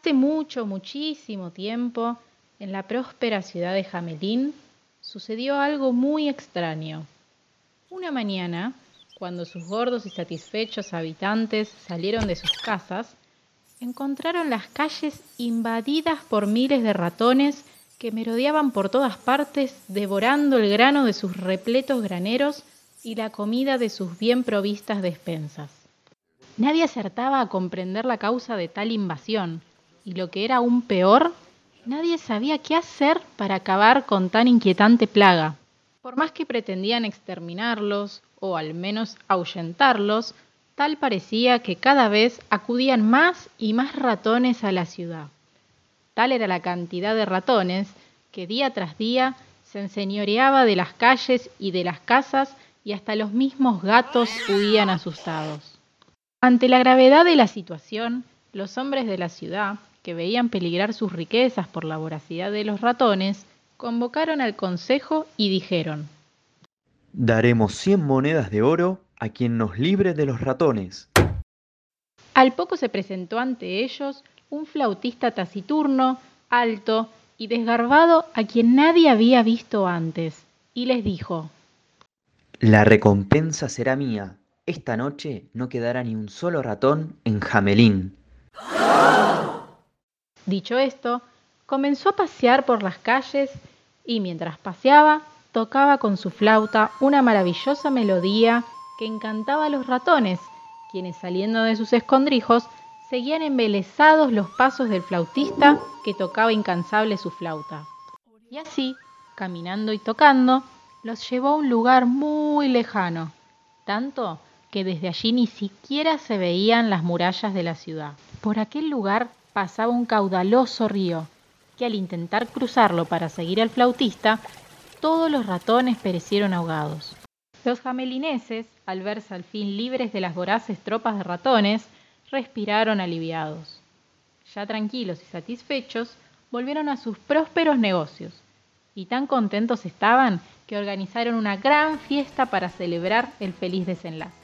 Hace mucho, muchísimo tiempo, en la próspera ciudad de Jamelín, sucedió algo muy extraño. Una mañana, cuando sus gordos y satisfechos habitantes salieron de sus casas, encontraron las calles invadidas por miles de ratones que merodeaban por todas partes, devorando el grano de sus repletos graneros y la comida de sus bien provistas despensas. Nadie acertaba a comprender la causa de tal invasión, y lo que era aún peor, nadie sabía qué hacer para acabar con tan inquietante plaga. Por más que pretendían exterminarlos, o al menos ahuyentarlos, tal parecía que cada vez acudían más y más ratones a la ciudad. Tal era la cantidad de ratones que día tras día se enseñoreaba de las calles y de las casas y hasta los mismos gatos huían asustados. Ante la gravedad de la situación, los hombres de la ciudad, que veían peligrar sus riquezas por la voracidad de los ratones, convocaron al consejo y dijeron, Daremos cien monedas de oro a quien nos libre de los ratones. Al poco se presentó ante ellos un flautista taciturno, alto y desgarbado a quien nadie había visto antes, y les dijo, La recompensa será mía. Esta noche no quedará ni un solo ratón en Jamelín. Dicho esto, comenzó a pasear por las calles y mientras paseaba tocaba con su flauta una maravillosa melodía que encantaba a los ratones, quienes saliendo de sus escondrijos seguían embelesados los pasos del flautista que tocaba incansable su flauta. Y así, caminando y tocando, los llevó a un lugar muy lejano, tanto que desde allí ni siquiera se veían las murallas de la ciudad. Por aquel lugar pasaba un caudaloso río, que al intentar cruzarlo para seguir al flautista, todos los ratones perecieron ahogados. Los jamelineses, al verse al fin libres de las voraces tropas de ratones, respiraron aliviados. Ya tranquilos y satisfechos, volvieron a sus prósperos negocios, y tan contentos estaban que organizaron una gran fiesta para celebrar el feliz desenlace,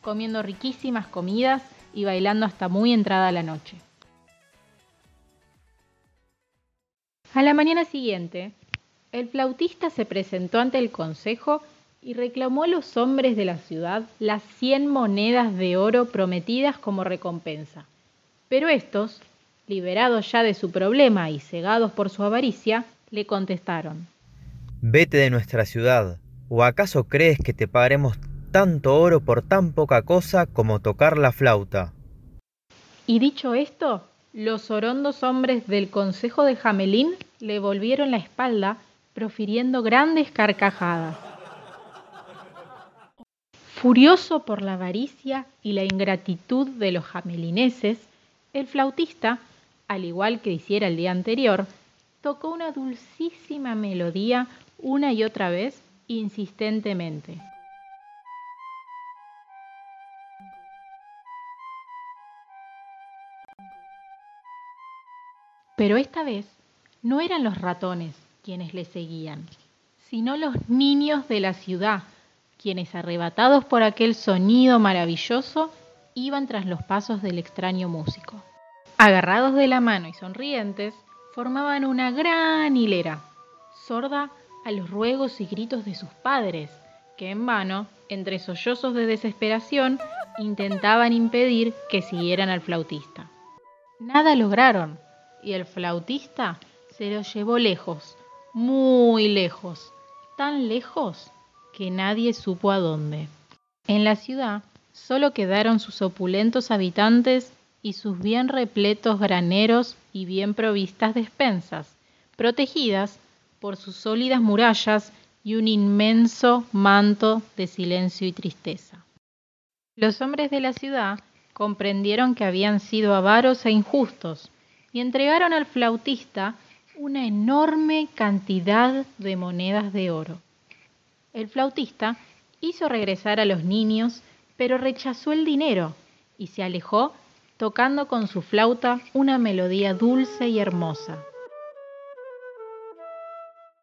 comiendo riquísimas comidas y bailando hasta muy entrada la noche. A la mañana siguiente, el flautista se presentó ante el consejo y reclamó a los hombres de la ciudad las cien monedas de oro prometidas como recompensa. Pero estos, liberados ya de su problema y cegados por su avaricia, le contestaron Vete de nuestra ciudad, ¿o acaso crees que te pagaremos tanto oro por tan poca cosa como tocar la flauta? Y dicho esto, los orondos hombres del consejo de Jamelín le volvieron la espalda, profiriendo grandes carcajadas. Furioso por la avaricia y la ingratitud de los jamelineses, el flautista, al igual que hiciera el día anterior, tocó una dulcísima melodía una y otra vez insistentemente. Pero esta vez no eran los ratones quienes le seguían, sino los niños de la ciudad, quienes arrebatados por aquel sonido maravilloso iban tras los pasos del extraño músico. Agarrados de la mano y sonrientes, formaban una gran hilera, sorda a los ruegos y gritos de sus padres, que en vano, entre sollozos de desesperación, intentaban impedir que siguieran al flautista. Nada lograron, y el flautista se lo llevó lejos, muy lejos, tan lejos que nadie supo a dónde. En la ciudad solo quedaron sus opulentos habitantes y sus bien repletos graneros y bien provistas despensas, protegidas por sus sólidas murallas y un inmenso manto de silencio y tristeza. Los hombres de la ciudad comprendieron que habían sido avaros e injustos, y entregaron al flautista una enorme cantidad de monedas de oro. El flautista hizo regresar a los niños, pero rechazó el dinero y se alejó tocando con su flauta una melodía dulce y hermosa.